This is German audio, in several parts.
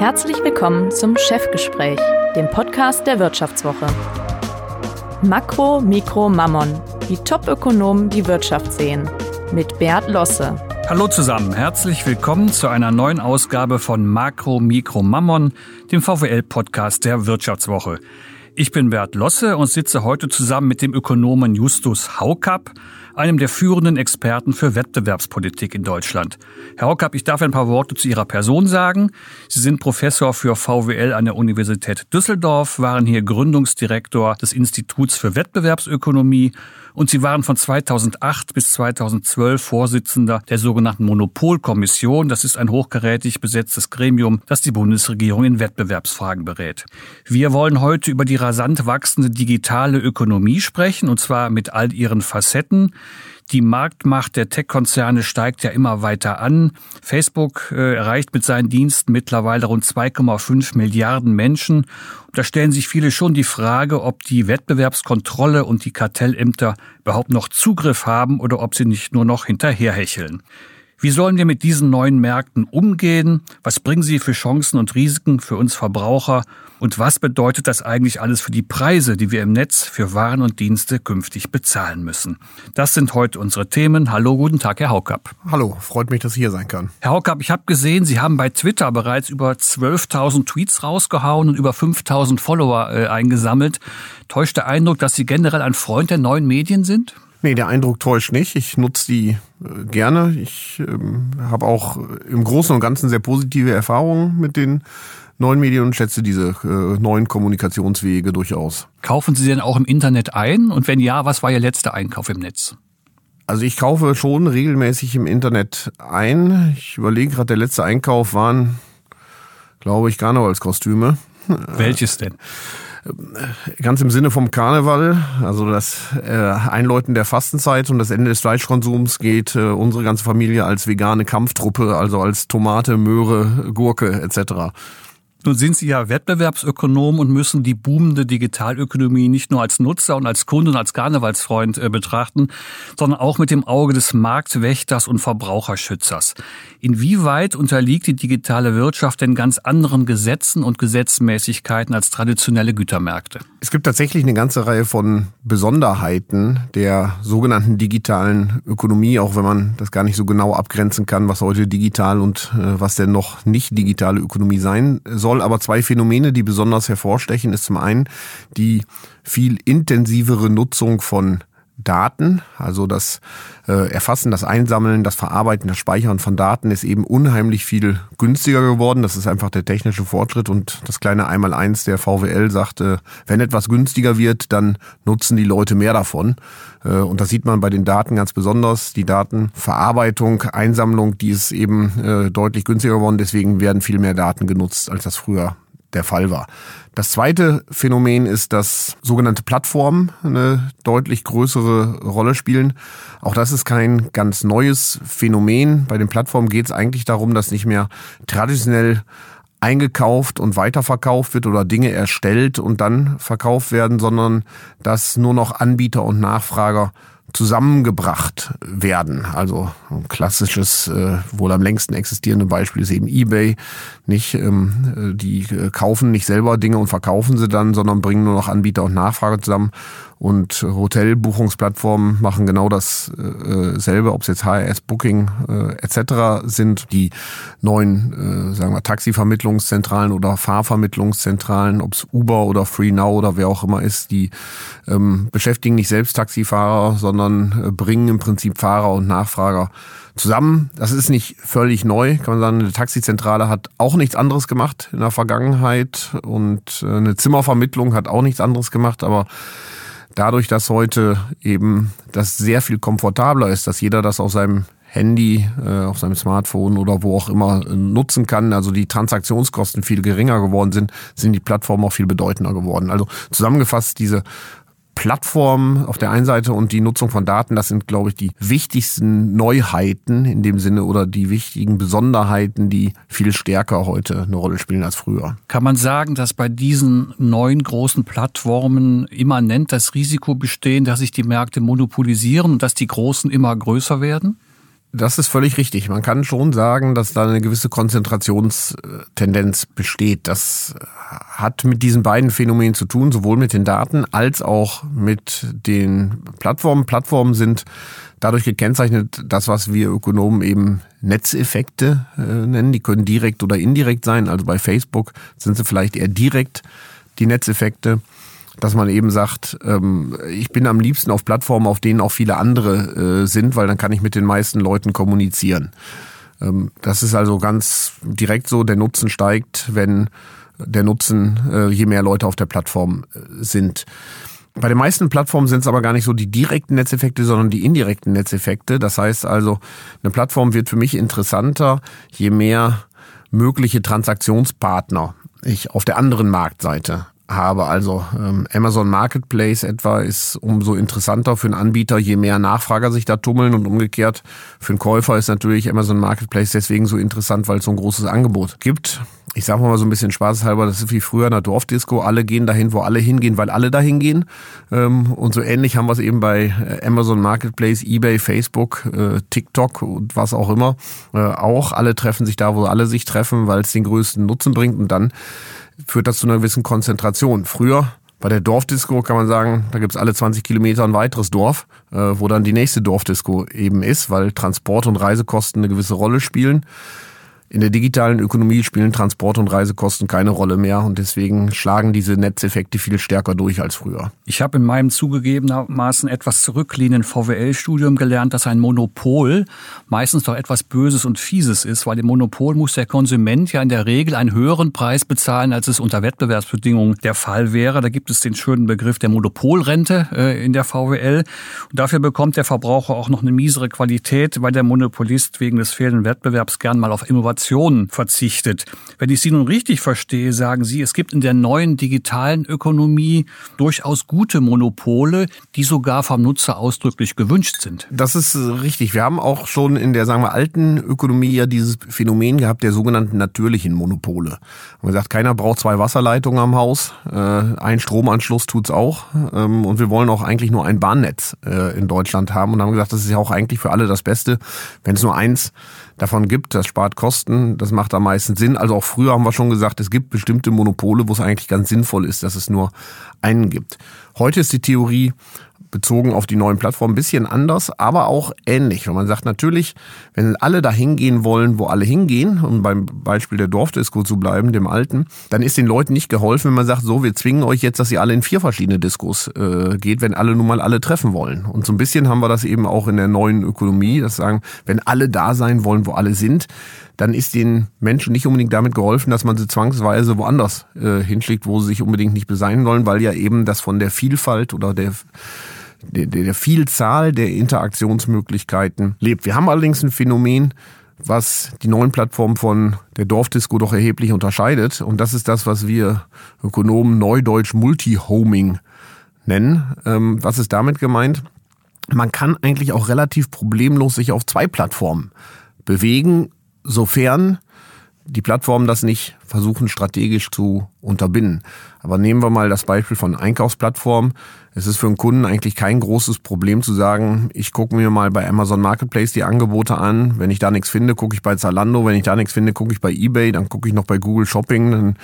Herzlich willkommen zum Chefgespräch, dem Podcast der Wirtschaftswoche. Makro, Mikro, Mammon, wie Top-Ökonomen die Wirtschaft sehen. Mit Bert Losse. Hallo zusammen, herzlich willkommen zu einer neuen Ausgabe von Makro, Mikro, Mammon, dem VWL-Podcast der Wirtschaftswoche. Ich bin Bert Losse und sitze heute zusammen mit dem Ökonomen Justus Haukapp einem der führenden Experten für Wettbewerbspolitik in Deutschland. Herr Hockab, ich darf ein paar Worte zu Ihrer Person sagen. Sie sind Professor für VWL an der Universität Düsseldorf, waren hier Gründungsdirektor des Instituts für Wettbewerbsökonomie und sie waren von 2008 bis 2012 Vorsitzender der sogenannten Monopolkommission. Das ist ein hochkarätig besetztes Gremium, das die Bundesregierung in Wettbewerbsfragen berät. Wir wollen heute über die rasant wachsende digitale Ökonomie sprechen, und zwar mit all ihren Facetten. Die Marktmacht der Tech-Konzerne steigt ja immer weiter an. Facebook äh, erreicht mit seinen Diensten mittlerweile rund 2,5 Milliarden Menschen. Und da stellen sich viele schon die Frage, ob die Wettbewerbskontrolle und die Kartellämter überhaupt noch Zugriff haben oder ob sie nicht nur noch hinterherhecheln. Wie sollen wir mit diesen neuen Märkten umgehen? Was bringen sie für Chancen und Risiken für uns Verbraucher? Und was bedeutet das eigentlich alles für die Preise, die wir im Netz für Waren und Dienste künftig bezahlen müssen? Das sind heute unsere Themen. Hallo, guten Tag, Herr Haukapp. Hallo, freut mich, dass ich hier sein kann. Herr Haukapp, ich habe gesehen, Sie haben bei Twitter bereits über 12.000 Tweets rausgehauen und über 5.000 Follower äh, eingesammelt. Täuscht der Eindruck, dass Sie generell ein Freund der neuen Medien sind? Nee, der Eindruck täuscht nicht. Ich nutze die äh, gerne. Ich ähm, habe auch im Großen und Ganzen sehr positive Erfahrungen mit den neuen Medien und schätze diese äh, neuen Kommunikationswege durchaus. Kaufen Sie denn auch im Internet ein? Und wenn ja, was war Ihr letzter Einkauf im Netz? Also ich kaufe schon regelmäßig im Internet ein. Ich überlege gerade, der letzte Einkauf waren, glaube ich, Karnevalskostüme. Welches denn? Ganz im Sinne vom Karneval, also das äh, Einläuten der Fastenzeit und das Ende des Fleischkonsums geht äh, unsere ganze Familie als vegane Kampftruppe, also als Tomate, Möhre, Gurke etc. Nun sind Sie ja Wettbewerbsökonom und müssen die boomende Digitalökonomie nicht nur als Nutzer und als Kunde und als Karnevalsfreund äh, betrachten, sondern auch mit dem Auge des Marktwächters und Verbraucherschützers. Inwieweit unterliegt die digitale Wirtschaft denn ganz anderen Gesetzen und Gesetzmäßigkeiten als traditionelle Gütermärkte? Es gibt tatsächlich eine ganze Reihe von Besonderheiten der sogenannten digitalen Ökonomie, auch wenn man das gar nicht so genau abgrenzen kann, was heute digital und äh, was denn noch nicht digitale Ökonomie sein soll soll aber zwei Phänomene, die besonders hervorstechen, ist zum einen die viel intensivere Nutzung von Daten, also das äh, Erfassen, das Einsammeln, das Verarbeiten, das Speichern von Daten ist eben unheimlich viel günstiger geworden. Das ist einfach der technische Fortschritt und das kleine Einmaleins der VWL sagt, äh, wenn etwas günstiger wird, dann nutzen die Leute mehr davon. Äh, und das sieht man bei den Daten ganz besonders. Die Datenverarbeitung, Einsammlung, die ist eben äh, deutlich günstiger geworden. Deswegen werden viel mehr Daten genutzt, als das früher der Fall war. Das zweite Phänomen ist, dass sogenannte Plattformen eine deutlich größere Rolle spielen. Auch das ist kein ganz neues Phänomen. Bei den Plattformen geht es eigentlich darum, dass nicht mehr traditionell eingekauft und weiterverkauft wird oder Dinge erstellt und dann verkauft werden, sondern dass nur noch Anbieter und Nachfrager zusammengebracht werden. Also ein klassisches, äh, wohl am längsten existierende Beispiel ist eben eBay. Nicht, ähm, die äh, kaufen nicht selber Dinge und verkaufen sie dann, sondern bringen nur noch Anbieter und Nachfrage zusammen. Und Hotelbuchungsplattformen machen genau dasselbe, ob es jetzt HRS, Booking äh, etc. sind. Die neuen, äh, sagen wir, Taxivermittlungszentralen oder Fahrvermittlungszentralen, ob es Uber oder FreeNow oder wer auch immer ist, die ähm, beschäftigen nicht selbst Taxifahrer, sondern äh, bringen im Prinzip Fahrer und Nachfrager zusammen. Das ist nicht völlig neu, kann man sagen. Eine Taxizentrale hat auch nichts anderes gemacht in der Vergangenheit und äh, eine Zimmervermittlung hat auch nichts anderes gemacht, aber dadurch, dass heute eben das sehr viel komfortabler ist, dass jeder das auf seinem Handy, äh, auf seinem Smartphone oder wo auch immer äh, nutzen kann, also die Transaktionskosten viel geringer geworden sind, sind die Plattformen auch viel bedeutender geworden. Also zusammengefasst, diese Plattform auf der einen Seite und die Nutzung von Daten, das sind, glaube ich, die wichtigsten Neuheiten in dem Sinne oder die wichtigen Besonderheiten, die viel stärker heute eine Rolle spielen als früher. Kann man sagen, dass bei diesen neuen großen Plattformen immanent das Risiko bestehen, dass sich die Märkte monopolisieren und dass die großen immer größer werden? Das ist völlig richtig. Man kann schon sagen, dass da eine gewisse Konzentrationstendenz besteht. Das hat mit diesen beiden Phänomenen zu tun, sowohl mit den Daten als auch mit den Plattformen. Plattformen sind dadurch gekennzeichnet, das, was wir Ökonomen eben Netzeffekte äh, nennen. Die können direkt oder indirekt sein. Also bei Facebook sind sie vielleicht eher direkt die Netzeffekte dass man eben sagt, ähm, ich bin am liebsten auf Plattformen, auf denen auch viele andere äh, sind, weil dann kann ich mit den meisten Leuten kommunizieren. Ähm, das ist also ganz direkt so, der Nutzen steigt, wenn der Nutzen, äh, je mehr Leute auf der Plattform äh, sind. Bei den meisten Plattformen sind es aber gar nicht so die direkten Netzeffekte, sondern die indirekten Netzeffekte. Das heißt also, eine Plattform wird für mich interessanter, je mehr mögliche Transaktionspartner ich auf der anderen Marktseite habe. Also ähm, Amazon Marketplace etwa ist umso interessanter für einen Anbieter, je mehr Nachfrager sich da tummeln und umgekehrt für einen Käufer ist natürlich Amazon Marketplace deswegen so interessant, weil es so ein großes Angebot gibt. Ich sage mal so ein bisschen spaßeshalber, das ist wie früher in der Dorfdisco. Alle gehen dahin, wo alle hingehen, weil alle dahin gehen. Ähm, und so ähnlich haben wir es eben bei äh, Amazon Marketplace, eBay, Facebook, äh, TikTok und was auch immer äh, auch. Alle treffen sich da, wo alle sich treffen, weil es den größten Nutzen bringt. Und dann führt das zu einer gewissen Konzentration. Früher bei der Dorfdisco kann man sagen, da gibt's alle 20 Kilometer ein weiteres Dorf, äh, wo dann die nächste Dorfdisco eben ist, weil Transport und Reisekosten eine gewisse Rolle spielen. In der digitalen Ökonomie spielen Transport- und Reisekosten keine Rolle mehr und deswegen schlagen diese Netzeffekte viel stärker durch als früher. Ich habe in meinem zugegebenermaßen etwas zurückliegenden VWL-Studium gelernt, dass ein Monopol meistens doch etwas Böses und Fieses ist, weil im Monopol muss der Konsument ja in der Regel einen höheren Preis bezahlen, als es unter Wettbewerbsbedingungen der Fall wäre. Da gibt es den schönen Begriff der Monopolrente äh, in der VWL. Und dafür bekommt der Verbraucher auch noch eine miesere Qualität, weil der Monopolist wegen des fehlenden Wettbewerbs gern mal auf Innovation Innovation verzichtet. Wenn ich Sie nun richtig verstehe, sagen Sie, es gibt in der neuen digitalen Ökonomie durchaus gute Monopole, die sogar vom Nutzer ausdrücklich gewünscht sind. Das ist richtig. Wir haben auch schon in der, sagen wir, alten Ökonomie ja dieses Phänomen gehabt der sogenannten natürlichen Monopole. Man sagt, keiner braucht zwei Wasserleitungen am Haus, äh, ein Stromanschluss tut's auch ähm, und wir wollen auch eigentlich nur ein Bahnnetz äh, in Deutschland haben und haben gesagt, das ist ja auch eigentlich für alle das Beste, wenn es nur eins davon gibt. Das spart Kosten, das macht am meisten Sinn. Also auch früher haben wir schon gesagt, es gibt bestimmte Monopole, wo es eigentlich ganz sinnvoll ist, dass es nur einen gibt. Heute ist die Theorie, bezogen auf die neuen Plattformen ein bisschen anders, aber auch ähnlich. Und man sagt natürlich, wenn alle da hingehen wollen, wo alle hingehen, um beim Beispiel der Dorfdisco zu bleiben, dem alten, dann ist den Leuten nicht geholfen, wenn man sagt, so, wir zwingen euch jetzt, dass ihr alle in vier verschiedene Diskos äh, geht, wenn alle nun mal alle treffen wollen. Und so ein bisschen haben wir das eben auch in der neuen Ökonomie, das sagen, wenn alle da sein wollen, wo alle sind, dann ist den Menschen nicht unbedingt damit geholfen, dass man sie zwangsweise woanders äh, hinschlägt, wo sie sich unbedingt nicht besein wollen, weil ja eben das von der Vielfalt oder der der, der Vielzahl der Interaktionsmöglichkeiten lebt. Wir haben allerdings ein Phänomen, was die neuen Plattformen von der Dorfdisco doch erheblich unterscheidet. Und das ist das, was wir Ökonomen neudeutsch Multi-Homing nennen. Ähm, was ist damit gemeint? Man kann eigentlich auch relativ problemlos sich auf zwei Plattformen bewegen, sofern die Plattformen das nicht versuchen strategisch zu unterbinden. Aber nehmen wir mal das Beispiel von Einkaufsplattformen. Es ist für einen Kunden eigentlich kein großes Problem zu sagen, ich gucke mir mal bei Amazon Marketplace die Angebote an. Wenn ich da nichts finde, gucke ich bei Zalando. Wenn ich da nichts finde, gucke ich bei eBay. Dann gucke ich noch bei Google Shopping. Dann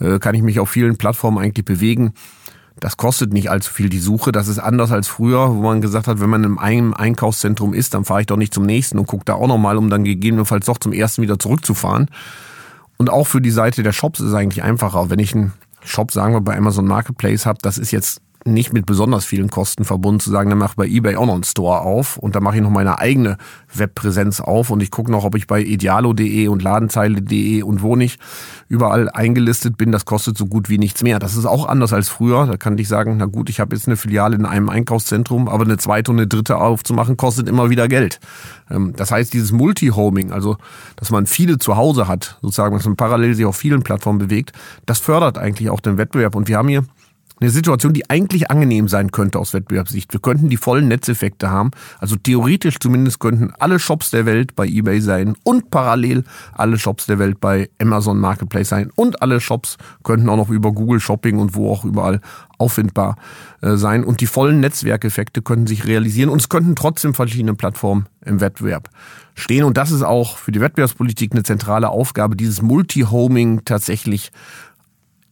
äh, kann ich mich auf vielen Plattformen eigentlich bewegen. Das kostet nicht allzu viel die Suche. Das ist anders als früher, wo man gesagt hat, wenn man in einem Einkaufszentrum ist, dann fahre ich doch nicht zum nächsten und gucke da auch nochmal, um dann gegebenenfalls doch zum ersten wieder zurückzufahren. Und auch für die Seite der Shops ist es eigentlich einfacher. Wenn ich einen Shop, sagen wir, bei Amazon Marketplace habe, das ist jetzt nicht mit besonders vielen Kosten verbunden zu sagen, dann mache ich bei eBay auch noch einen Store auf und dann mache ich noch meine eigene Webpräsenz auf und ich gucke noch, ob ich bei idealo.de und ladenzeile.de und wo nicht überall eingelistet bin. Das kostet so gut wie nichts mehr. Das ist auch anders als früher. Da kann ich sagen, na gut, ich habe jetzt eine Filiale in einem Einkaufszentrum, aber eine zweite und eine dritte aufzumachen, kostet immer wieder Geld. Ähm, das heißt, dieses Multi-Homing, also dass man viele zu Hause hat, sozusagen, dass man parallel sich auf vielen Plattformen bewegt, das fördert eigentlich auch den Wettbewerb. Und wir haben hier eine Situation, die eigentlich angenehm sein könnte aus Wettbewerbssicht. Wir könnten die vollen Netzeffekte haben. Also theoretisch zumindest könnten alle Shops der Welt bei eBay sein und parallel alle Shops der Welt bei Amazon Marketplace sein und alle Shops könnten auch noch über Google Shopping und wo auch überall auffindbar äh, sein und die vollen Netzwerkeffekte könnten sich realisieren und es könnten trotzdem verschiedene Plattformen im Wettbewerb stehen und das ist auch für die Wettbewerbspolitik eine zentrale Aufgabe, dieses Multi-Homing tatsächlich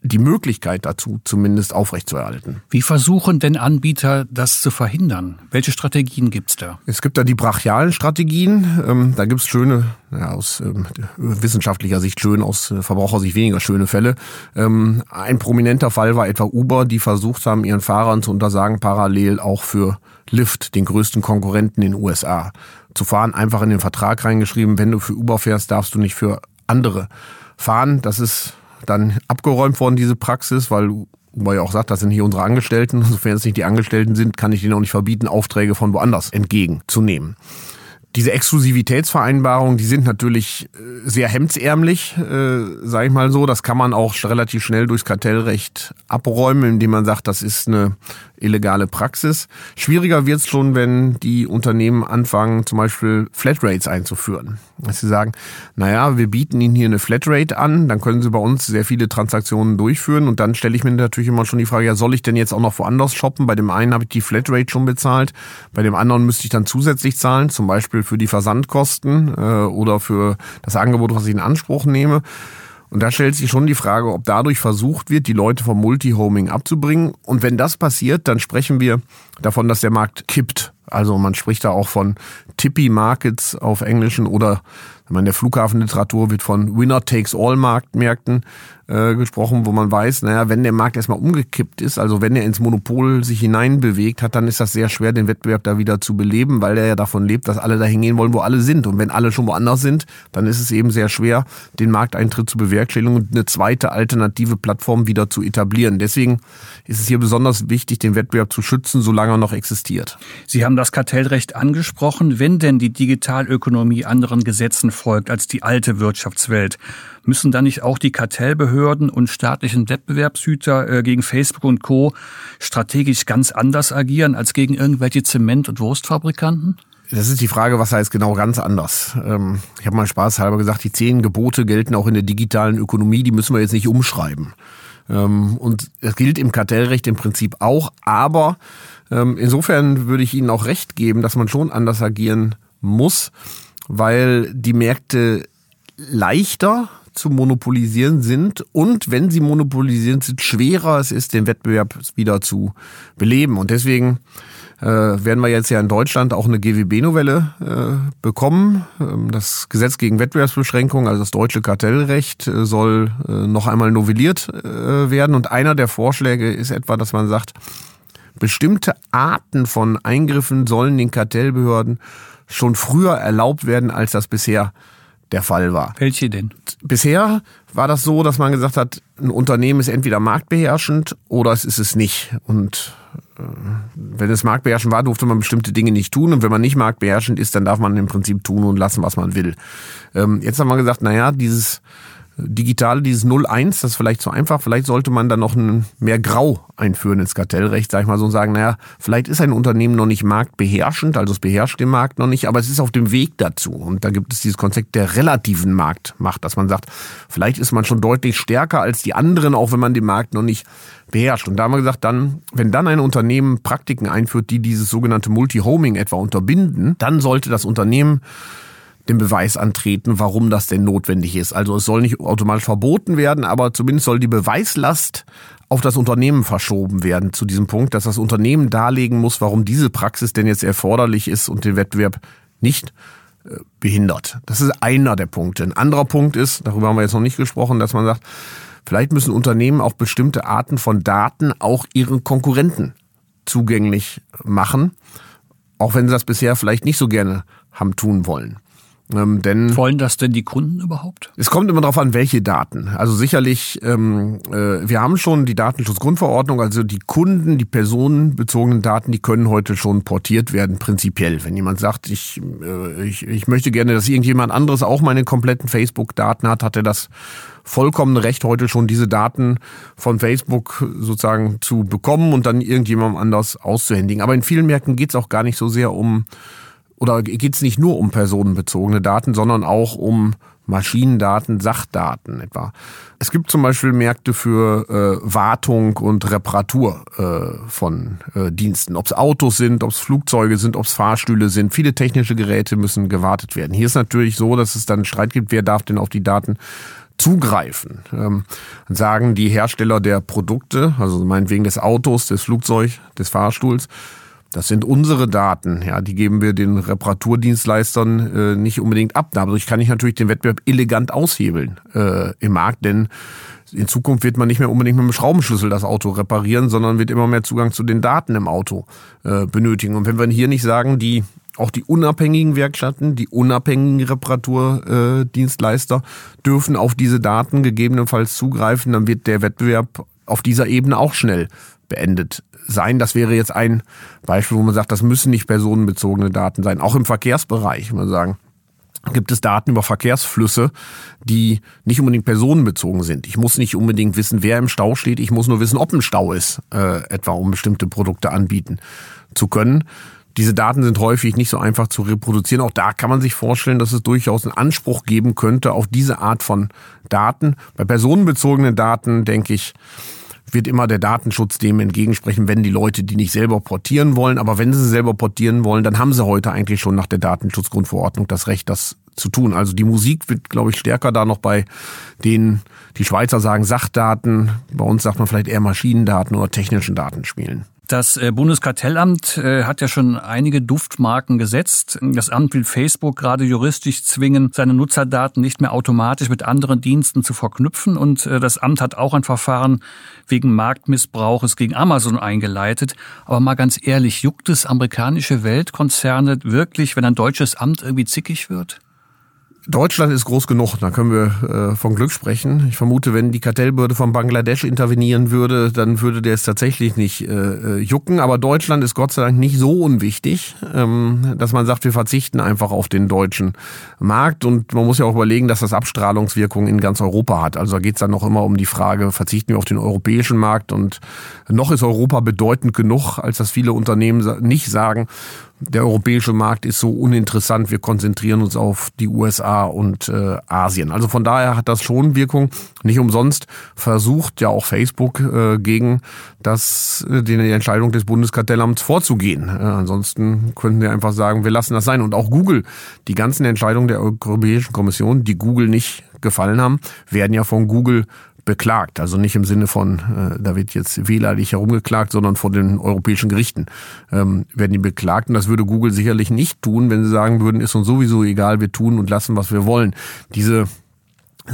die Möglichkeit dazu zumindest aufrechtzuerhalten. Wie versuchen denn Anbieter das zu verhindern? Welche Strategien gibt's da? Es gibt da die brachialen Strategien. Ähm, da gibt's schöne, ja, aus ähm, wissenschaftlicher Sicht schön, aus äh, Verbrauchersicht weniger schöne Fälle. Ähm, ein prominenter Fall war etwa Uber, die versucht haben, ihren Fahrern zu untersagen, parallel auch für Lyft, den größten Konkurrenten in den USA, zu fahren. Einfach in den Vertrag reingeschrieben, wenn du für Uber fährst, darfst du nicht für andere fahren. Das ist dann abgeräumt worden, diese Praxis, weil Uber ja auch sagt, das sind hier unsere Angestellten. Sofern es nicht die Angestellten sind, kann ich denen auch nicht verbieten, Aufträge von woanders entgegenzunehmen. Diese Exklusivitätsvereinbarungen, die sind natürlich äh, sehr hemdsärmlich, äh, sage ich mal so. Das kann man auch relativ schnell durchs Kartellrecht abräumen, indem man sagt, das ist eine illegale Praxis. Schwieriger wird es schon, wenn die Unternehmen anfangen, zum Beispiel Flatrates einzuführen. Dass sie sagen, naja, wir bieten Ihnen hier eine Flatrate an, dann können Sie bei uns sehr viele Transaktionen durchführen und dann stelle ich mir natürlich immer schon die Frage, ja, soll ich denn jetzt auch noch woanders shoppen? Bei dem einen habe ich die Flatrate schon bezahlt, bei dem anderen müsste ich dann zusätzlich zahlen, zum Beispiel für die Versandkosten äh, oder für das Angebot, was ich in Anspruch nehme. Und da stellt sich schon die Frage, ob dadurch versucht wird, die Leute vom Multi-Homing abzubringen. Und wenn das passiert, dann sprechen wir davon, dass der Markt kippt. Also man spricht da auch von Tippy Markets auf Englischen oder in der Flughafenliteratur wird von Winner-Takes-All-Marktmärkten äh, gesprochen, wo man weiß, naja, wenn der Markt erstmal umgekippt ist, also wenn er ins Monopol sich hineinbewegt hat, dann ist das sehr schwer, den Wettbewerb da wieder zu beleben, weil er ja davon lebt, dass alle dahin gehen wollen, wo alle sind. Und wenn alle schon woanders sind, dann ist es eben sehr schwer, den Markteintritt zu bewerkstelligen und eine zweite alternative Plattform wieder zu etablieren. Deswegen ist es hier besonders wichtig, den Wettbewerb zu schützen, solange er noch existiert. Sie haben das Kartellrecht angesprochen. Wenn denn die Digitalökonomie anderen Gesetzen folgt als die alte Wirtschaftswelt. Müssen dann nicht auch die Kartellbehörden und staatlichen Wettbewerbshüter äh, gegen Facebook und Co. strategisch ganz anders agieren als gegen irgendwelche Zement- und Wurstfabrikanten? Das ist die Frage, was heißt genau ganz anders. Ähm, ich habe mal spaßhalber gesagt, die zehn Gebote gelten auch in der digitalen Ökonomie, die müssen wir jetzt nicht umschreiben. Ähm, und das gilt im Kartellrecht im Prinzip auch, aber ähm, insofern würde ich Ihnen auch recht geben, dass man schon anders agieren muss weil die Märkte leichter zu monopolisieren sind und wenn sie monopolisieren sind, schwerer es ist, den Wettbewerb wieder zu beleben. Und deswegen äh, werden wir jetzt ja in Deutschland auch eine GWB-Novelle äh, bekommen. Ähm, das Gesetz gegen Wettbewerbsbeschränkung, also das deutsche Kartellrecht, äh, soll äh, noch einmal novelliert äh, werden. Und einer der Vorschläge ist etwa, dass man sagt, bestimmte Arten von Eingriffen sollen den Kartellbehörden schon früher erlaubt werden, als das bisher der Fall war. Welche denn? Bisher war das so, dass man gesagt hat, ein Unternehmen ist entweder marktbeherrschend oder es ist es nicht. Und äh, wenn es marktbeherrschend war, durfte man bestimmte Dinge nicht tun. Und wenn man nicht marktbeherrschend ist, dann darf man im Prinzip tun und lassen, was man will. Ähm, jetzt haben wir gesagt, naja, dieses Digitale, dieses 01, das ist vielleicht zu einfach. Vielleicht sollte man dann noch ein mehr Grau einführen ins Kartellrecht, sag ich mal so, und sagen, naja, vielleicht ist ein Unternehmen noch nicht marktbeherrschend, also es beherrscht den Markt noch nicht, aber es ist auf dem Weg dazu. Und da gibt es dieses Konzept der relativen Marktmacht, dass man sagt, vielleicht ist man schon deutlich stärker als die anderen, auch wenn man den Markt noch nicht beherrscht. Und da haben wir gesagt, dann, wenn dann ein Unternehmen Praktiken einführt, die dieses sogenannte Multi-Homing etwa unterbinden, dann sollte das Unternehmen den Beweis antreten, warum das denn notwendig ist. Also es soll nicht automatisch verboten werden, aber zumindest soll die Beweislast auf das Unternehmen verschoben werden zu diesem Punkt, dass das Unternehmen darlegen muss, warum diese Praxis denn jetzt erforderlich ist und den Wettbewerb nicht äh, behindert. Das ist einer der Punkte. Ein anderer Punkt ist, darüber haben wir jetzt noch nicht gesprochen, dass man sagt, vielleicht müssen Unternehmen auch bestimmte Arten von Daten auch ihren Konkurrenten zugänglich machen, auch wenn sie das bisher vielleicht nicht so gerne haben tun wollen. Ähm, denn Wollen das denn die Kunden überhaupt? Es kommt immer darauf an, welche Daten. Also sicherlich, ähm, äh, wir haben schon die Datenschutzgrundverordnung, also die Kunden, die personenbezogenen Daten, die können heute schon portiert werden, prinzipiell. Wenn jemand sagt, ich, äh, ich, ich möchte gerne, dass irgendjemand anderes auch meine kompletten Facebook-Daten hat, hat er das vollkommene Recht, heute schon diese Daten von Facebook sozusagen zu bekommen und dann irgendjemandem anders auszuhändigen. Aber in vielen Märkten geht es auch gar nicht so sehr um oder geht es nicht nur um personenbezogene Daten, sondern auch um Maschinendaten, Sachdaten etwa. Es gibt zum Beispiel Märkte für äh, Wartung und Reparatur äh, von äh, Diensten. Ob es Autos sind, ob es Flugzeuge sind, ob es Fahrstühle sind. Viele technische Geräte müssen gewartet werden. Hier ist natürlich so, dass es dann Streit gibt, wer darf denn auf die Daten zugreifen. Ähm, sagen die Hersteller der Produkte, also meinetwegen des Autos, des Flugzeugs, des Fahrstuhls, das sind unsere Daten, ja, die geben wir den Reparaturdienstleistern äh, nicht unbedingt ab. Dadurch kann ich natürlich den Wettbewerb elegant aushebeln äh, im Markt, denn in Zukunft wird man nicht mehr unbedingt mit einem Schraubenschlüssel das Auto reparieren, sondern wird immer mehr Zugang zu den Daten im Auto äh, benötigen. Und wenn wir hier nicht sagen, die auch die unabhängigen Werkstätten, die unabhängigen Reparaturdienstleister dürfen auf diese Daten gegebenenfalls zugreifen, dann wird der Wettbewerb auf dieser Ebene auch schnell beendet sein. Das wäre jetzt ein Beispiel, wo man sagt, das müssen nicht personenbezogene Daten sein. Auch im Verkehrsbereich, muss man sagen gibt es Daten über Verkehrsflüsse, die nicht unbedingt personenbezogen sind. Ich muss nicht unbedingt wissen, wer im Stau steht. Ich muss nur wissen, ob ein Stau ist, äh, etwa um bestimmte Produkte anbieten zu können. Diese Daten sind häufig nicht so einfach zu reproduzieren. Auch da kann man sich vorstellen, dass es durchaus einen Anspruch geben könnte auf diese Art von Daten. Bei personenbezogenen Daten denke ich, wird immer der Datenschutz dem entgegensprechen, wenn die Leute die nicht selber portieren wollen. Aber wenn sie selber portieren wollen, dann haben sie heute eigentlich schon nach der Datenschutzgrundverordnung das Recht, das zu tun. Also die Musik wird, glaube ich, stärker da noch bei denen, die Schweizer sagen Sachdaten, bei uns sagt man vielleicht eher Maschinendaten oder technischen Daten spielen. Das äh, Bundeskartellamt äh, hat ja schon einige Duftmarken gesetzt. Das Amt will Facebook gerade juristisch zwingen, seine Nutzerdaten nicht mehr automatisch mit anderen Diensten zu verknüpfen. Und äh, das Amt hat auch ein Verfahren wegen Marktmissbrauches gegen Amazon eingeleitet. Aber mal ganz ehrlich, juckt es amerikanische Weltkonzerne wirklich, wenn ein deutsches Amt irgendwie zickig wird? Deutschland ist groß genug, da können wir äh, von Glück sprechen. Ich vermute, wenn die Kartellbehörde von Bangladesch intervenieren würde, dann würde der es tatsächlich nicht äh, äh, jucken. Aber Deutschland ist Gott sei Dank nicht so unwichtig, ähm, dass man sagt, wir verzichten einfach auf den deutschen Markt. Und man muss ja auch überlegen, dass das Abstrahlungswirkungen in ganz Europa hat. Also da geht es dann noch immer um die Frage, verzichten wir auf den europäischen Markt? Und noch ist Europa bedeutend genug, als dass viele Unternehmen nicht sagen, der europäische Markt ist so uninteressant, wir konzentrieren uns auf die USA und äh, Asien. Also von daher hat das schon Wirkung. Nicht umsonst versucht ja auch Facebook äh, gegen das, äh, die Entscheidung des Bundeskartellamts vorzugehen. Äh, ansonsten könnten wir einfach sagen, wir lassen das sein. Und auch Google, die ganzen Entscheidungen der Europäischen Kommission, die Google nicht gefallen haben, werden ja von Google beklagt. Also nicht im Sinne von, äh, da wird jetzt wehleidig herumgeklagt, sondern vor den europäischen Gerichten ähm, werden die beklagt. Und das würde Google sicherlich nicht tun, wenn sie sagen würden, ist uns sowieso egal, wir tun und lassen, was wir wollen. Diese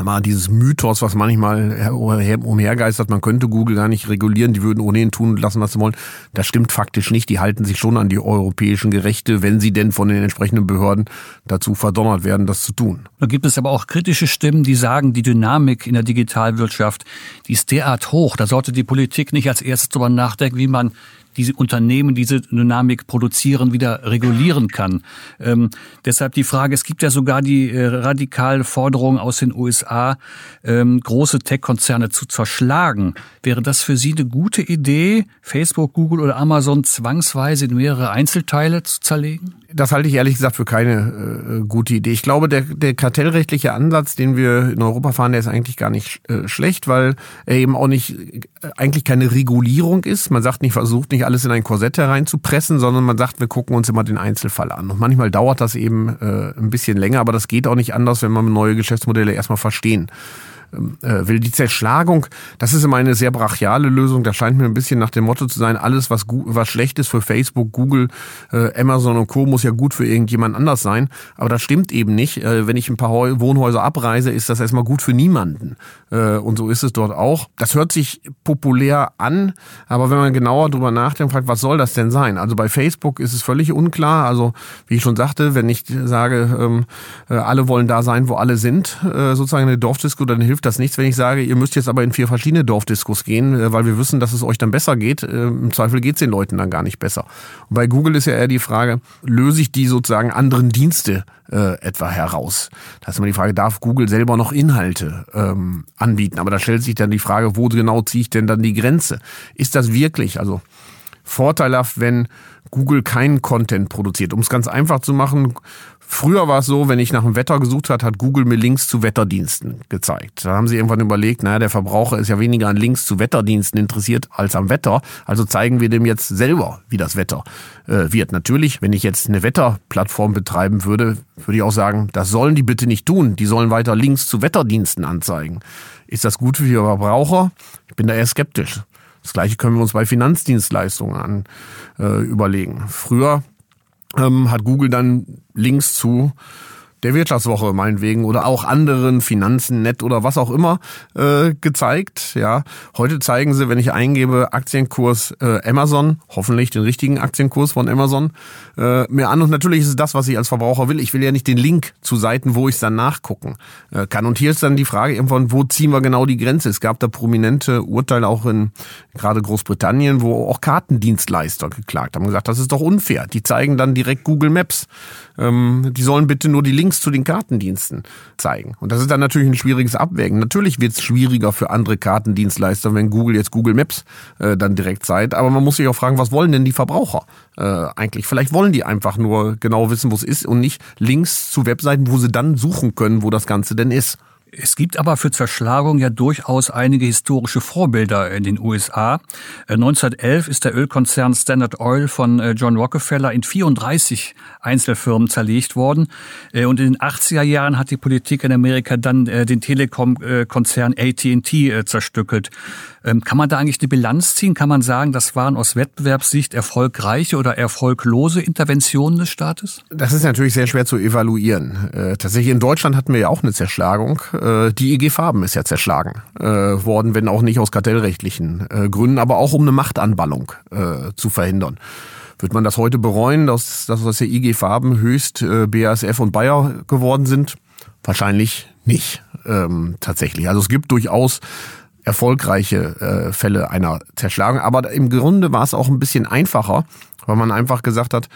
mal dieses Mythos, was manchmal umhergeistert, man könnte Google gar nicht regulieren, die würden ohnehin tun lassen, was sie wollen. Das stimmt faktisch nicht. Die halten sich schon an die europäischen Gerechte, wenn sie denn von den entsprechenden Behörden dazu verdonnert werden, das zu tun. Da gibt es aber auch kritische Stimmen, die sagen, die Dynamik in der Digitalwirtschaft, die ist derart hoch. Da sollte die Politik nicht als erstes darüber nachdenken, wie man diese Unternehmen, diese Dynamik produzieren, wieder regulieren kann. Ähm, deshalb die Frage, es gibt ja sogar die äh, radikale Forderung aus den USA, ähm, große Tech-Konzerne zu zerschlagen. Wäre das für Sie eine gute Idee, Facebook, Google oder Amazon zwangsweise in mehrere Einzelteile zu zerlegen? Das halte ich ehrlich gesagt für keine äh, gute Idee. Ich glaube, der, der kartellrechtliche Ansatz, den wir in Europa fahren, der ist eigentlich gar nicht äh, schlecht, weil er eben auch nicht äh, eigentlich keine Regulierung ist. Man sagt nicht, versucht nicht alles in ein Korsett hereinzupressen, sondern man sagt, wir gucken uns immer den Einzelfall an. Und manchmal dauert das eben äh, ein bisschen länger, aber das geht auch nicht anders, wenn man neue Geschäftsmodelle erstmal verstehen will. Die Zerschlagung, das ist immer eine sehr brachiale Lösung. Das scheint mir ein bisschen nach dem Motto zu sein, alles, was, was schlecht ist für Facebook, Google, äh, Amazon und Co. muss ja gut für irgendjemand anders sein. Aber das stimmt eben nicht. Äh, wenn ich ein paar Wohnhäuser abreise, ist das erstmal gut für niemanden. Äh, und so ist es dort auch. Das hört sich populär an, aber wenn man genauer drüber nachdenkt, fragt, was soll das denn sein? Also bei Facebook ist es völlig unklar. Also wie ich schon sagte, wenn ich sage, ähm, äh, alle wollen da sein, wo alle sind, äh, sozusagen eine Dorfdisco, dann hilft das nichts, wenn ich sage, ihr müsst jetzt aber in vier verschiedene Dorfdiskos gehen, äh, weil wir wissen, dass es euch dann besser geht. Äh, Im Zweifel geht es den Leuten dann gar nicht besser. Und bei Google ist ja eher die Frage, löse ich die sozusagen anderen Dienste äh, etwa heraus? Da ist immer die Frage, darf Google selber noch Inhalte ähm, anbieten? Aber da stellt sich dann die Frage, wo genau ziehe ich denn dann die Grenze? Ist das wirklich, also vorteilhaft, wenn Google keinen Content produziert. Um es ganz einfach zu machen, Früher war es so, wenn ich nach dem Wetter gesucht hat, hat Google mir Links zu Wetterdiensten gezeigt. Da haben sie irgendwann überlegt, naja, der Verbraucher ist ja weniger an Links zu Wetterdiensten interessiert als am Wetter. Also zeigen wir dem jetzt selber, wie das Wetter äh, wird. Natürlich, wenn ich jetzt eine Wetterplattform betreiben würde, würde ich auch sagen, das sollen die bitte nicht tun. Die sollen weiter Links zu Wetterdiensten anzeigen. Ist das gut für die Verbraucher? Ich bin da eher skeptisch. Das gleiche können wir uns bei Finanzdienstleistungen an, äh, überlegen. Früher ähm, hat Google dann Links zu der Wirtschaftswoche meinetwegen oder auch anderen Finanzen, Net oder was auch immer äh, gezeigt. Ja, heute zeigen sie, wenn ich eingebe Aktienkurs äh, Amazon, hoffentlich den richtigen Aktienkurs von Amazon, äh, mir an. Und natürlich ist es das, was ich als Verbraucher will. Ich will ja nicht den Link zu Seiten, wo ich es dann nachgucken äh, kann. Und hier ist dann die Frage irgendwann, wo ziehen wir genau die Grenze? Es gab da prominente Urteile auch in gerade Großbritannien, wo auch Kartendienstleister geklagt haben, gesagt, das ist doch unfair. Die zeigen dann direkt Google Maps. Ähm, die sollen bitte nur die Links Links zu den Kartendiensten zeigen. Und das ist dann natürlich ein schwieriges Abwägen. Natürlich wird es schwieriger für andere Kartendienstleister, wenn Google jetzt Google Maps äh, dann direkt zeigt. Aber man muss sich auch fragen, was wollen denn die Verbraucher äh, eigentlich? Vielleicht wollen die einfach nur genau wissen, wo es ist und nicht Links zu Webseiten, wo sie dann suchen können, wo das Ganze denn ist. Es gibt aber für Zerschlagung ja durchaus einige historische Vorbilder in den USA. 1911 äh, ist der Ölkonzern Standard Oil von äh, John Rockefeller in 34 Einzelfirmen zerlegt worden. Äh, und in den 80er Jahren hat die Politik in Amerika dann den Telekom-Konzern AT&T zerstückelt. Ähm, kann man da eigentlich eine Bilanz ziehen? Kann man sagen, das waren aus Wettbewerbssicht erfolgreiche oder erfolglose Interventionen des Staates? Das ist natürlich sehr schwer zu evaluieren. Äh, tatsächlich in Deutschland hatten wir ja auch eine Zerschlagung. Äh, die IG Farben ist ja zerschlagen äh, worden, wenn auch nicht aus kartellrechtlichen äh, Gründen, aber auch um eine Machtanballung äh, zu verhindern. Wird man das heute bereuen, dass, dass aus der IG Farben höchst äh, BASF und Bayer geworden sind? Wahrscheinlich nicht ähm, tatsächlich. Also es gibt durchaus erfolgreiche äh, Fälle einer Zerschlagung. Aber im Grunde war es auch ein bisschen einfacher, weil man einfach gesagt hat,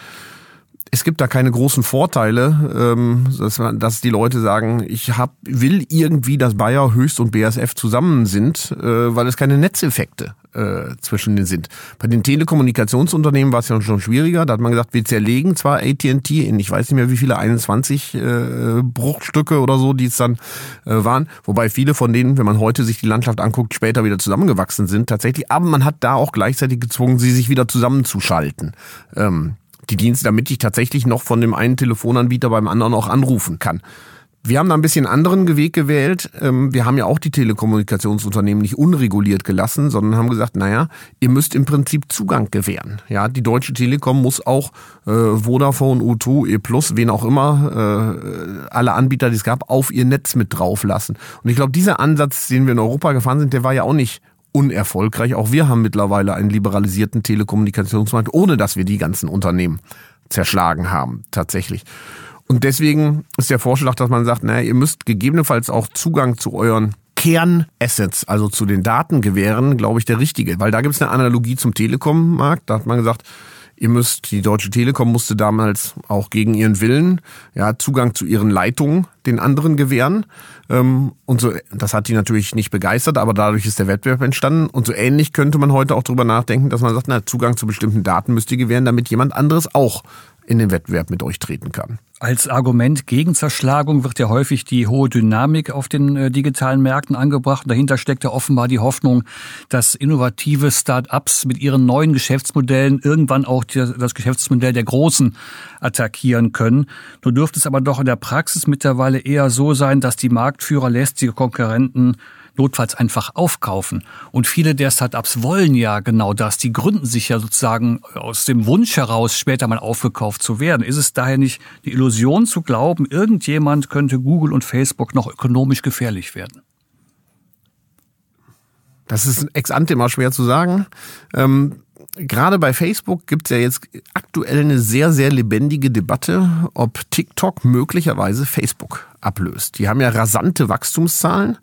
es gibt da keine großen Vorteile, ähm, dass, dass die Leute sagen, ich hab, will irgendwie, dass Bayer, Höchst und BASF zusammen sind, äh, weil es keine Netzeffekte äh, zwischen den sind. Bei den Telekommunikationsunternehmen war es ja schon schwieriger. Da hat man gesagt, wir zerlegen zwar AT&T in, ich weiß nicht mehr wie viele, 21 äh, Bruchstücke oder so, die es dann äh, waren. Wobei viele von denen, wenn man heute sich die Landschaft anguckt, später wieder zusammengewachsen sind tatsächlich. Aber man hat da auch gleichzeitig gezwungen, sie sich wieder zusammenzuschalten. Ähm, die Dienste, damit ich tatsächlich noch von dem einen Telefonanbieter beim anderen auch anrufen kann. Wir haben da ein bisschen anderen Weg gewählt. Ähm, wir haben ja auch die Telekommunikationsunternehmen nicht unreguliert gelassen, sondern haben gesagt, naja, ihr müsst im Prinzip Zugang gewähren. Ja, die Deutsche Telekom muss auch äh, Vodafone, U2, E+, wen auch immer, äh, alle Anbieter, die es gab, auf ihr Netz mit drauf lassen. Und ich glaube, dieser Ansatz, den wir in Europa gefahren sind, der war ja auch nicht unerfolgreich. Auch wir haben mittlerweile einen liberalisierten Telekommunikationsmarkt, ohne dass wir die ganzen Unternehmen zerschlagen haben, tatsächlich. Und deswegen ist der Vorschlag, dass man sagt, naja, ihr müsst gegebenenfalls auch Zugang zu euren Kernassets, also zu den Daten gewähren, glaube ich, der richtige. Weil da gibt es eine Analogie zum Telekom-Markt. Da hat man gesagt, ihr müsst, die Deutsche Telekom musste damals auch gegen ihren Willen ja Zugang zu ihren Leitungen den anderen gewähren. Ähm, und so, das hat die natürlich nicht begeistert, aber dadurch ist der Wettbewerb entstanden. Und so ähnlich könnte man heute auch drüber nachdenken, dass man sagt, na, Zugang zu bestimmten Daten müsst ihr gewähren, damit jemand anderes auch in den Wettbewerb mit euch treten kann. Als Argument gegen Zerschlagung wird ja häufig die hohe Dynamik auf den äh, digitalen Märkten angebracht. Und dahinter steckt ja offenbar die Hoffnung, dass innovative Start-ups mit ihren neuen Geschäftsmodellen irgendwann auch das Geschäftsmodell der Großen attackieren können. Nur dürfte es aber doch in der Praxis mittlerweile eher so sein, dass die Marktführer lästige Konkurrenten notfalls einfach aufkaufen. Und viele der Startups wollen ja genau das. Die gründen sich ja sozusagen aus dem Wunsch heraus, später mal aufgekauft zu werden. Ist es daher nicht die Illusion zu glauben, irgendjemand könnte Google und Facebook noch ökonomisch gefährlich werden? Das ist ex ante immer schwer zu sagen. Ähm gerade bei Facebook gibt es ja jetzt aktuell eine sehr, sehr lebendige Debatte, ob TikTok möglicherweise Facebook ablöst. Die haben ja rasante Wachstumszahlen.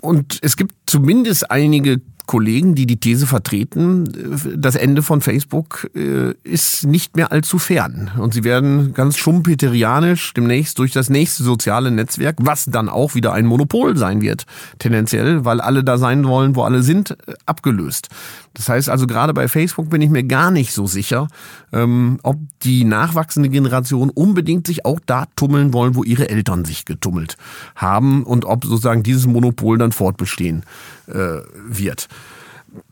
Und es gibt zumindest einige Kollegen, die die These vertreten, das Ende von Facebook äh, ist nicht mehr allzu fern. Und sie werden ganz schumpeterianisch demnächst durch das nächste soziale Netzwerk, was dann auch wieder ein Monopol sein wird, tendenziell, weil alle da sein wollen, wo alle sind, äh, abgelöst. Das heißt also, gerade bei Facebook bin ich mir gar nicht so sicher, ähm, ob die nachwachsende Generation unbedingt sich auch da tummeln wollen, wo ihre Eltern sich getummelt haben und ob sozusagen dieses Monopol dann fortbestehen äh, wird.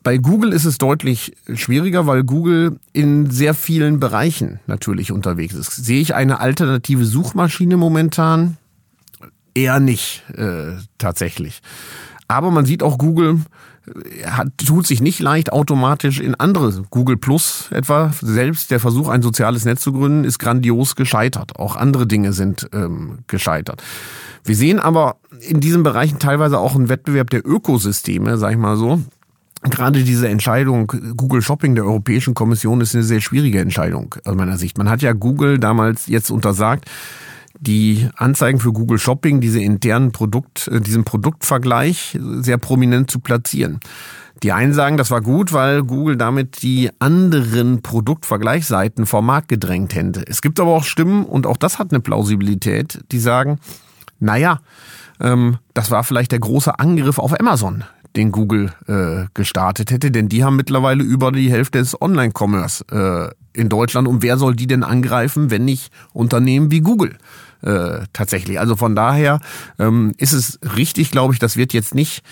Bei Google ist es deutlich schwieriger, weil Google in sehr vielen Bereichen natürlich unterwegs ist. Sehe ich eine alternative Suchmaschine momentan? Eher nicht äh, tatsächlich. Aber man sieht auch Google hat, tut sich nicht leicht automatisch in andere. Google Plus etwa, selbst der Versuch, ein soziales Netz zu gründen, ist grandios gescheitert. Auch andere Dinge sind ähm, gescheitert. Wir sehen aber in diesen Bereichen teilweise auch einen Wettbewerb der Ökosysteme, sag ich mal so. Gerade diese Entscheidung Google Shopping der Europäischen Kommission ist eine sehr schwierige Entscheidung aus meiner Sicht. Man hat ja Google damals jetzt untersagt, die Anzeigen für Google Shopping, diese internen Produkt, äh, diesen Produktvergleich sehr prominent zu platzieren. Die einen sagen, das war gut, weil Google damit die anderen Produktvergleichsseiten vom Markt gedrängt hätte. Es gibt aber auch Stimmen, und auch das hat eine Plausibilität, die sagen, naja, ähm, das war vielleicht der große Angriff auf Amazon, den Google äh, gestartet hätte, denn die haben mittlerweile über die Hälfte des Online-Commerce äh, in Deutschland. Und wer soll die denn angreifen, wenn nicht Unternehmen wie Google? äh, tatsächlich. Also von daher ähm, ist es richtig, glaube ich, das wird jetzt nicht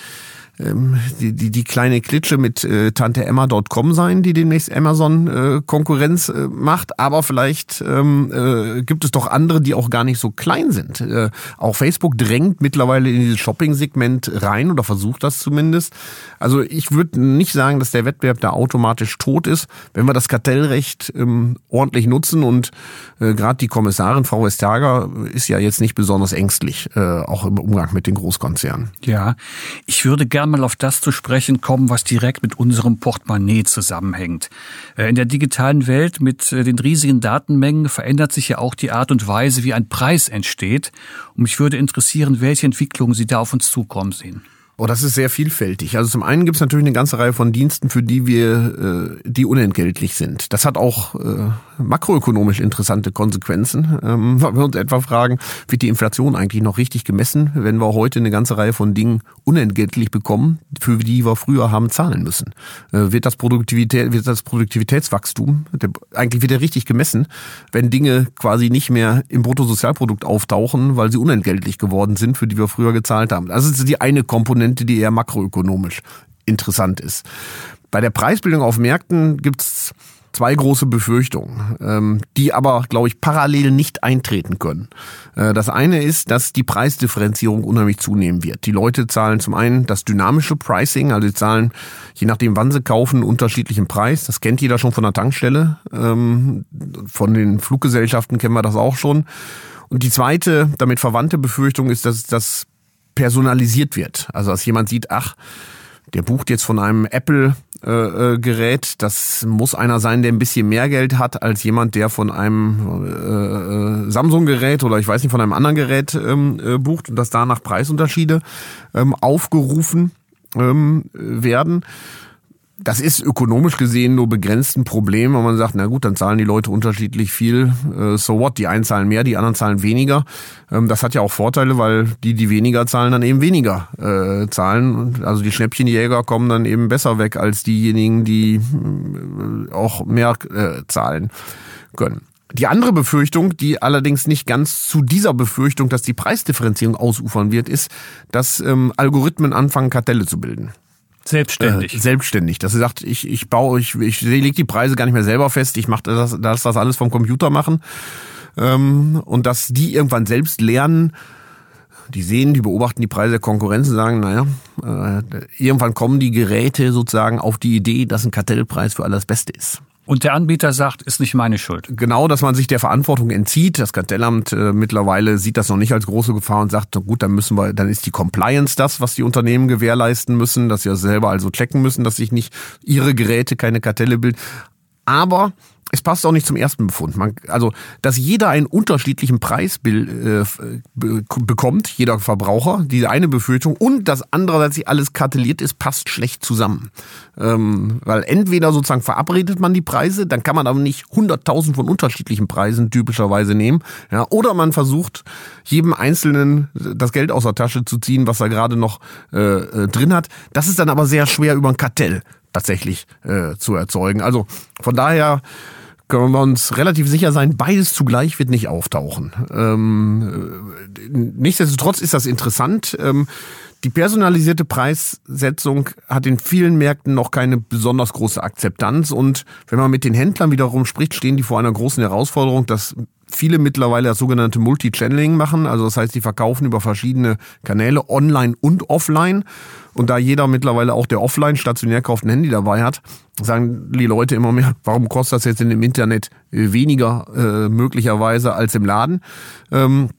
ähm, die, die, die kleine Klitsche mit äh, TanteEmma.com sein, die demnächst Amazon äh, Konkurrenz äh, macht. Aber vielleicht ähm, äh, gibt es doch andere, die auch gar nicht so klein sind. Äh, auch Facebook drängt mittlerweile in dieses Shopping-Segment rein oder versucht das zumindest. Also ich würde nicht sagen, dass der Wettbewerb da automatisch tot ist, wenn wir das Kartellrecht ähm, ordentlich nutzen und äh, gerade die Kommissarin Frau Vestager ist ja jetzt nicht besonders ängstlich, äh, auch im Umgang mit den Großkonzernen. Ja, ich würde gerne mal auf das zu sprechen kommen, was direkt mit unserem Portemonnaie zusammenhängt. Äh, in der digitalen Welt mit äh, den riesigen Datenmengen verändert sich ja auch die Art und Weise, wie ein Preis entsteht. Und mich würde interessieren, welche Entwicklungen Sie da auf uns zukommen sehen. Oh, das ist sehr vielfältig. Also zum einen gibt es natürlich eine ganze Reihe von Diensten, für die wir, äh, die unentgeltlich sind. Das hat auch äh, makroökonomisch interessante Konsequenzen. Ähm, weil wir uns etwa fragen, wird die Inflation eigentlich noch richtig gemessen, wenn wir heute eine ganze Reihe von Dingen unentgeltlich bekommen, für die wir früher haben zahlen müssen? Äh, wird das Produktivität, wird das Produktivitätswachstum, der, eigentlich wird er richtig gemessen, wenn Dinge quasi nicht mehr im Bruttosozialprodukt auftauchen, weil sie unentgeltlich geworden sind, für die wir früher gezahlt haben. Das ist die eine Komponente Komponente, die eher makroökonomisch interessant ist. Bei der Preisbildung auf Märkten gibt's zwei große Befürchtungen, ähm, die aber, glaube ich, parallel nicht eintreten können. Äh, das eine ist, dass die Preisdifferenzierung unheimlich zunehmen wird. Die Leute zahlen zum einen das dynamische Pricing, also sie zahlen, je nachdem wann sie kaufen, unterschiedlichen Preis. Das kennt jeder schon von der Tankstelle. Ähm, von den Fluggesellschaften kennen wir das auch schon. Und die zweite, damit verwandte Befürchtung ist, dass das personalisiert wird. Also dass jemand sieht, ach, der bucht jetzt von einem Apple-Gerät. Äh, das muss einer sein, der ein bisschen mehr Geld hat als jemand, der von einem äh, äh, Samsung-Gerät oder ich weiß nicht, von einem anderen Gerät ähm, äh, bucht und dass danach Preisunterschiede ähm, aufgerufen ähm, werden das ist ökonomisch gesehen nur begrenzt ein Problem, wenn man sagt, na gut, dann zahlen die Leute unterschiedlich viel. Äh, so what? Die einen zahlen mehr, die anderen zahlen weniger. Ähm, das hat ja auch Vorteile, weil die, die weniger zahlen, dann eben weniger äh, zahlen. Also die Schnäppchenjäger kommen dann eben besser weg als diejenigen, die äh, auch mehr zahlen können. Die andere Befürchtung, die allerdings nicht ganz zu dieser Befürchtung, dass die Preisdifferenzierung ausufern wird, ist, dass ähm, Algorithmen anfangen, Kartelle zu bilden. Selbstständig. Äh, selbstständig. Dass sie sagt, ich, ich baue, ich, ich lege die Preise gar nicht mehr selber fest, ich mache das, das, das alles vom Computer machen. Ähm, und dass die irgendwann selbst lernen, die sehen, die beobachten die Preise der Konkurrenz und sagen, naja, äh, irgendwann kommen die Geräte sozusagen auf die Idee, dass ein Kartellpreis für alles Beste ist. Und der Anbieter sagt, ist nicht meine Schuld. Genau, dass man sich der Verantwortung entzieht. Das Kartellamt äh, mittlerweile sieht das noch nicht als große Gefahr und sagt, gut, dann müssen wir, dann ist die Compliance das, was die Unternehmen gewährleisten müssen, dass sie selber also checken müssen, dass sich nicht ihre Geräte keine Kartelle bilden. Aber es passt auch nicht zum ersten Befund. Man, also, dass jeder einen unterschiedlichen Preis äh, bekommt, jeder Verbraucher, diese eine Befürchtung, und dass andererseits alles kartelliert ist, passt schlecht zusammen. Ähm, weil entweder sozusagen verabredet man die Preise, dann kann man aber nicht hunderttausend von unterschiedlichen Preisen typischerweise nehmen, ja, oder man versucht, jedem Einzelnen das Geld aus der Tasche zu ziehen, was er gerade noch äh, äh drin hat. Das ist dann aber sehr schwer über ein Kartell tatsächlich äh, zu erzeugen. Also von daher können wir uns relativ sicher sein, beides zugleich wird nicht auftauchen. Ähm, äh, nichtsdestotrotz ist das interessant. Ähm, die personalisierte Preissetzung hat in vielen Märkten noch keine besonders große Akzeptanz und wenn man mit den Händlern wiederum spricht, stehen die vor einer großen Herausforderung, dass viele mittlerweile das sogenannte Multi-Channeling machen. Also das heißt, die verkaufen über verschiedene Kanäle, online und offline. Und da jeder mittlerweile auch der offline stationär kauft ein Handy dabei hat, sagen die Leute immer mehr, warum kostet das jetzt in dem Internet äh, weniger äh, möglicherweise als im Laden? Ähm,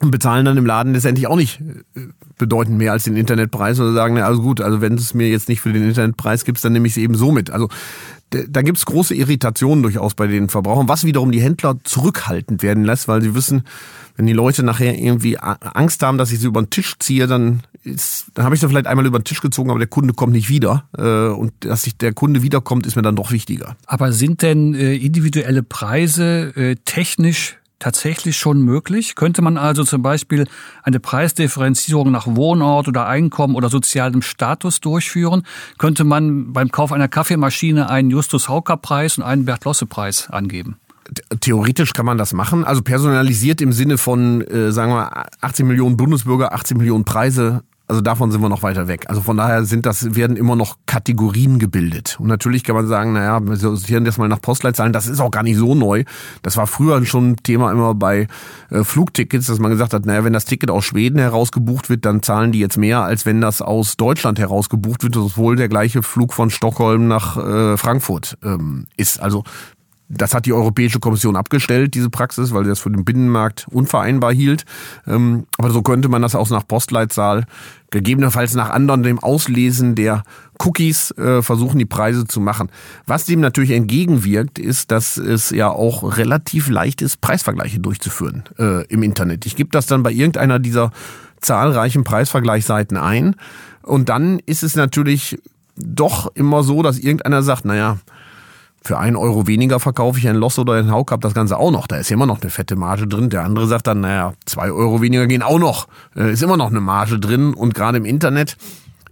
und bezahlen dann im Laden letztendlich auch nicht äh, bedeutend mehr als den Internetpreis oder sagen, na, also gut, also wenn es mir jetzt nicht für den Internetpreis gibt, dann nehme ich es eben so mit. Also da gibt es große Irritationen durchaus bei den Verbrauchern, was wiederum die Händler zurückhaltend werden lässt, weil sie wissen, wenn die Leute nachher irgendwie Angst haben, dass ich sie über den Tisch ziehe, dann, ist, dann habe ich sie vielleicht einmal über den Tisch gezogen, aber der Kunde kommt nicht wieder. Äh, und dass sich der Kunde wiederkommt, ist mir dann doch wichtiger. Aber sind denn äh, individuelle Preise technisch tatsächlich schon möglich? Könnte man also zum Beispiel eine Preisdifferenzierung nach Wohnort oder Einkommen oder sozialem Status durchführen? Könnte man beim Kauf einer Kaffeemaschine einen Justus Hauker Preis und einen Bert Losse Preis angeben? Theoretisch kann man das machen. Also personalisiert im Sinne von, äh, sagen wir, 18 Millionen Bundesbürger, 18 Millionen Preise also davon sind wir noch weiter weg. Also von daher sind das, werden immer noch Kategorien gebildet. Und natürlich kann man sagen, naja, wir sortieren das mal nach Postleitzahlen. Das ist auch gar nicht so neu. Das war früher schon ein Thema immer bei äh, Flugtickets, dass man gesagt hat, naja, wenn das Ticket aus Schweden herausgebucht wird, dann zahlen die jetzt mehr, als wenn das aus Deutschland herausgebucht wird. Das ist wohl der gleiche Flug von Stockholm nach äh, Frankfurt ähm, ist. Also das hat die Europäische Kommission abgestellt, diese Praxis, weil sie das für den Binnenmarkt unvereinbar hielt. Ähm, aber so könnte man das auch nach Postleitzahl, gegebenenfalls nach anderen, dem Auslesen der Cookies äh, versuchen, die Preise zu machen. Was dem natürlich entgegenwirkt, ist, dass es ja auch relativ leicht ist, Preisvergleiche durchzuführen äh, im Internet. Ich gebe das dann bei irgendeiner dieser zahlreichen Preisvergleichsseiten ein und dann ist es natürlich doch immer so, dass irgendeiner sagt, naja, für einen Euro weniger verkaufe ich ein Loss oder ein Haucup das Ganze auch noch. Da ist immer noch eine fette Marge drin. Der andere sagt dann, naja, zwei Euro weniger gehen auch noch. Äh, ist immer noch eine Marge drin. Und gerade im Internet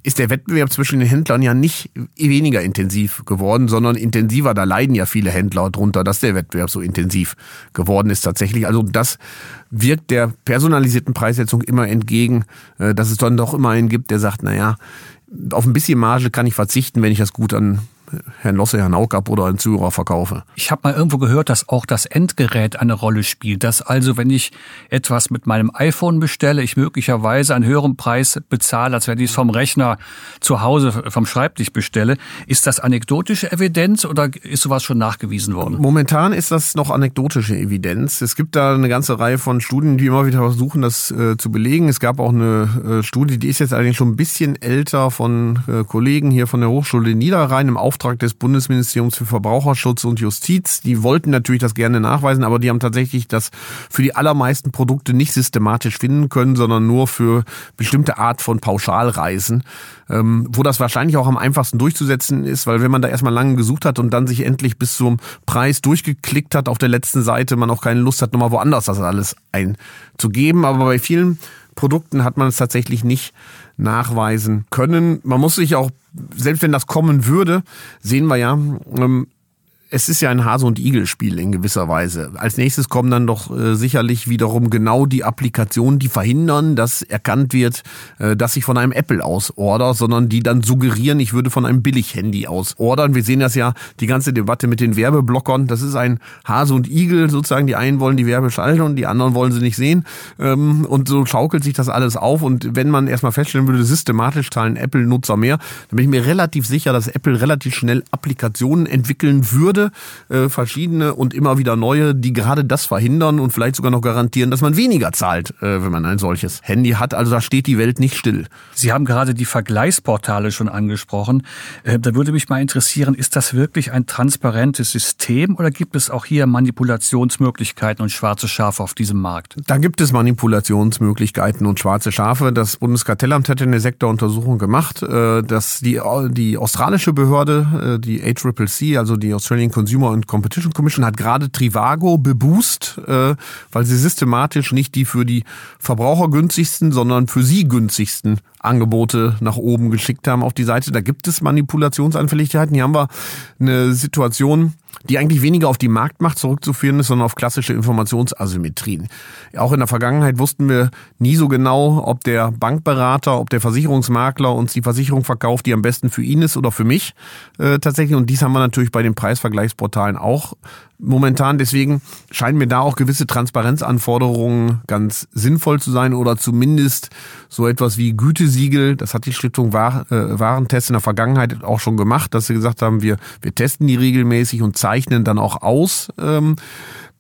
ist der Wettbewerb zwischen den Händlern ja nicht weniger intensiv geworden, sondern intensiver. Da leiden ja viele Händler drunter, dass der Wettbewerb so intensiv geworden ist tatsächlich. Also das wirkt der personalisierten Preissetzung immer entgegen, äh, dass es dann doch immer einen gibt, der sagt, naja, auf ein bisschen Marge kann ich verzichten, wenn ich das gut an Herrn Losse, Herrn Augab oder einen Zuhörer verkaufe. Ich habe mal irgendwo gehört, dass auch das Endgerät eine Rolle spielt. Dass also, wenn ich etwas mit meinem iPhone bestelle, ich möglicherweise einen höheren Preis bezahle, als wenn ich es vom Rechner zu Hause vom Schreibtisch bestelle. Ist das anekdotische Evidenz oder ist sowas schon nachgewiesen worden? Momentan ist das noch anekdotische Evidenz. Es gibt da eine ganze Reihe von Studien, die immer wieder versuchen, das äh, zu belegen. Es gab auch eine äh, Studie, die ist jetzt allerdings schon ein bisschen älter von äh, Kollegen hier von der Hochschule Niederrhein im Auftrag Auftrag des Bundesministeriums für Verbraucherschutz und Justiz. Die wollten natürlich das gerne nachweisen, aber die haben tatsächlich das für die allermeisten Produkte nicht systematisch finden können, sondern nur für bestimmte Art von Pauschalreisen, ähm, wo das wahrscheinlich auch am einfachsten durchzusetzen ist, weil wenn man da erstmal lange gesucht hat und dann sich endlich bis zum Preis durchgeklickt hat auf der letzten Seite, man auch keine Lust hat, nochmal woanders das alles einzugeben. Aber bei vielen Produkten hat man es tatsächlich nicht nachweisen können. Man muss sich auch, selbst wenn das kommen würde, sehen wir ja, ähm, es ist ja ein Hase- und Igel-Spiel in gewisser Weise. Als nächstes kommen dann doch äh, sicherlich wiederum genau die Applikationen, die verhindern, dass erkannt wird, äh, dass ich von einem Apple aus order, sondern die dann suggerieren, ich würde von einem Billig-Handy aus ordern. Wir sehen das ja, die ganze Debatte mit den Werbeblockern. Das ist ein Hase und Igel sozusagen. Die einen wollen die Werbe schalten und die anderen wollen sie nicht sehen. Ähm, und so schaukelt sich das alles auf. Und wenn man erstmal feststellen würde, systematisch zahlen Apple-Nutzer mehr, dann bin ich mir relativ sicher, dass Apple relativ schnell Applikationen entwickeln würde, äh, verschiedene und immer wieder neue, die gerade das verhindern und vielleicht sogar noch garantieren, dass man weniger zahlt, äh, wenn man ein solches Handy hat. Also da steht die Welt nicht still. Sie haben gerade die Vergleichsportale schon angesprochen. Äh, da würde mich mal interessieren, ist das wirklich ein transparentes System oder gibt es auch hier Manipulationsmöglichkeiten und schwarze Schafe auf diesem Markt? Da gibt es Manipulationsmöglichkeiten und schwarze Schafe. Das Bundeskartellamt hat eine Sektoruntersuchung gemacht, äh, dass die, die australische Behörde, äh, die ACCC, also die Australian Consumer and Competition Commission, hat gerade Trivago beboost, äh, weil sie systematisch nicht die für die Verbraucher günstigsten, sondern für sie günstigsten Angebote nach oben geschickt haben auf die Seite. Da gibt es Manipulationsanfälligkeiten. Hier haben wir eine Situation, die eigentlich weniger auf die Marktmacht zurückzuführen ist, sondern auf klassische Informationsasymmetrien. Auch in der Vergangenheit wussten wir nie so genau, ob der Bankberater, ob der Versicherungsmakler uns die Versicherung verkauft, die am besten für ihn ist oder für mich äh, tatsächlich. Und dies haben wir natürlich bei den Preisvergleichsportalen auch momentan. Deswegen scheinen mir da auch gewisse Transparenzanforderungen ganz sinnvoll zu sein oder zumindest so etwas wie Gütesiegel. Das hat die Stiftung äh, Warentest in der Vergangenheit auch schon gemacht, dass sie gesagt haben, wir, wir testen die regelmäßig und zeichnen dann auch aus. Ähm,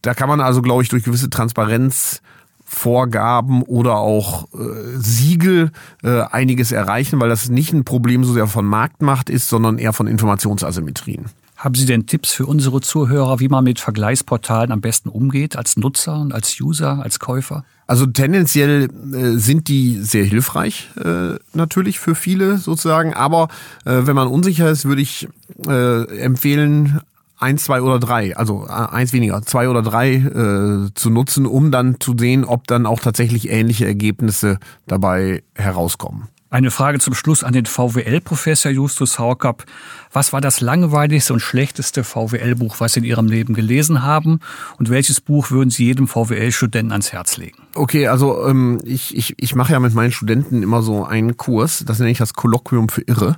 da kann man also, glaube ich, durch gewisse Transparenz Vorgaben oder auch äh, Siegel äh, einiges erreichen, weil das nicht ein Problem so sehr von Marktmacht ist, sondern eher von Informationsasymmetrien. Haben Sie denn Tipps für unsere Zuhörer, wie man mit Vergleichsportalen am besten umgeht, als Nutzer und als User, als Käufer? Also tendenziell äh, sind die sehr hilfreich äh, natürlich für viele sozusagen, aber äh, wenn man unsicher ist, würde ich äh, empfehlen, eins, zwei oder drei, also äh, eins weniger, zwei oder drei äh, zu nutzen, um dann zu sehen, ob dann auch tatsächlich ähnliche Ergebnisse dabei herauskommen. Eine Frage zum Schluss an den VWL-Professor Justus Haukapp. Was war das langweiligste und schlechteste VWL-Buch, was Sie in Ihrem Leben gelesen haben? Und welches Buch würden Sie jedem VWL-Studenten ans Herz legen? Okay, also ähm, ich, ich, ich mache ja mit meinen Studenten immer so einen Kurs, das nenne ich das Kolloquium für Irre,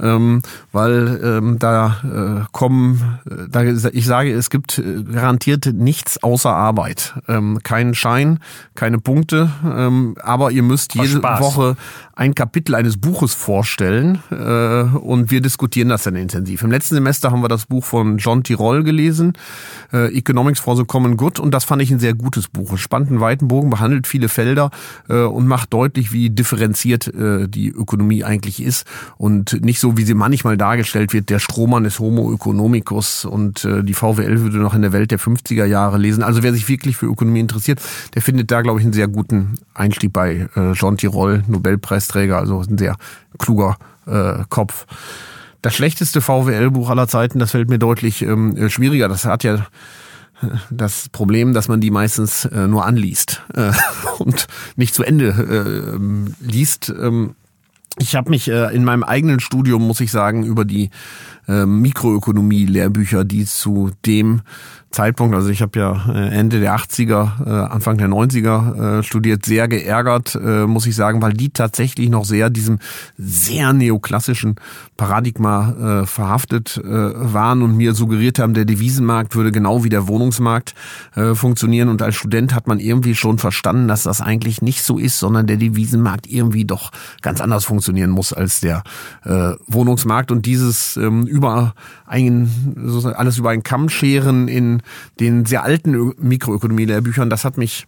ähm, weil ähm, da äh, kommen, äh, da, ich sage, es gibt äh, garantiert nichts außer Arbeit. Ähm, keinen Schein, keine Punkte, ähm, aber ihr müsst jede Woche ein Kapitel eines Buches vorstellen äh, und wir diskutieren das dann intensiv. Im letzten Semester haben wir das Buch von John Tirol gelesen, äh, Economics for the Common Good, und das fand ich ein sehr gutes Buch. Spannt einen weiten Bogen, behandelt viele Felder äh, und macht deutlich, wie differenziert äh, die Ökonomie eigentlich ist und nicht so, wie sie manchmal dargestellt wird, der Strohmann ist Homo economicus und äh, die VWL würde noch in der Welt der 50er Jahre lesen. Also wer sich wirklich für Ökonomie interessiert, der findet da, glaube ich, einen sehr guten Einstieg bei äh, John Tirol, Nobelpreisträger, also ein sehr kluger äh, Kopf. Das schlechteste VWL-Buch aller Zeiten, das fällt mir deutlich ähm, schwieriger. Das hat ja äh, das Problem, dass man die meistens äh, nur anliest äh, und nicht zu Ende äh, liest. Ähm, ich habe mich äh, in meinem eigenen Studium, muss ich sagen, über die äh, Mikroökonomie-Lehrbücher, die zu dem Zeitpunkt, also ich habe ja äh, Ende der 80er, äh, Anfang der 90er äh, studiert, sehr geärgert, muss ich sagen, weil die tatsächlich noch sehr diesem sehr neoklassischen Paradigma verhaftet waren und mir suggeriert haben, der Devisenmarkt würde genau wie der Wohnungsmarkt funktionieren. Und als Student hat man irgendwie schon verstanden, dass das eigentlich nicht so ist, sondern der Devisenmarkt irgendwie doch ganz anders funktionieren muss als der Wohnungsmarkt. Und dieses ähm, über ein, alles über einen Kamm scheren in den sehr alten Mikroökonomie-Lehrbüchern, das hat mich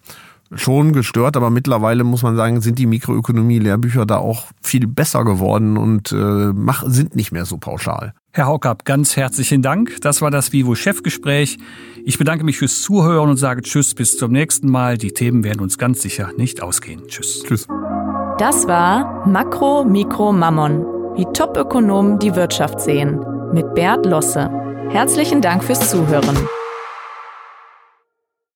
schon gestört, aber mittlerweile muss man sagen, sind die Mikroökonomie-Lehrbücher da auch viel besser geworden und äh, mach, sind nicht mehr so pauschal. Herr Haukapp, ganz herzlichen Dank. Das war das Vivo-Chefgespräch. Ich bedanke mich fürs Zuhören und sage Tschüss bis zum nächsten Mal. Die Themen werden uns ganz sicher nicht ausgehen. Tschüss. Tschüss. Das war Makro, Mikro, Mammon. Wie Top-Ökonomen die Wirtschaft sehen. Mit Bert Losse. Herzlichen Dank fürs Zuhören.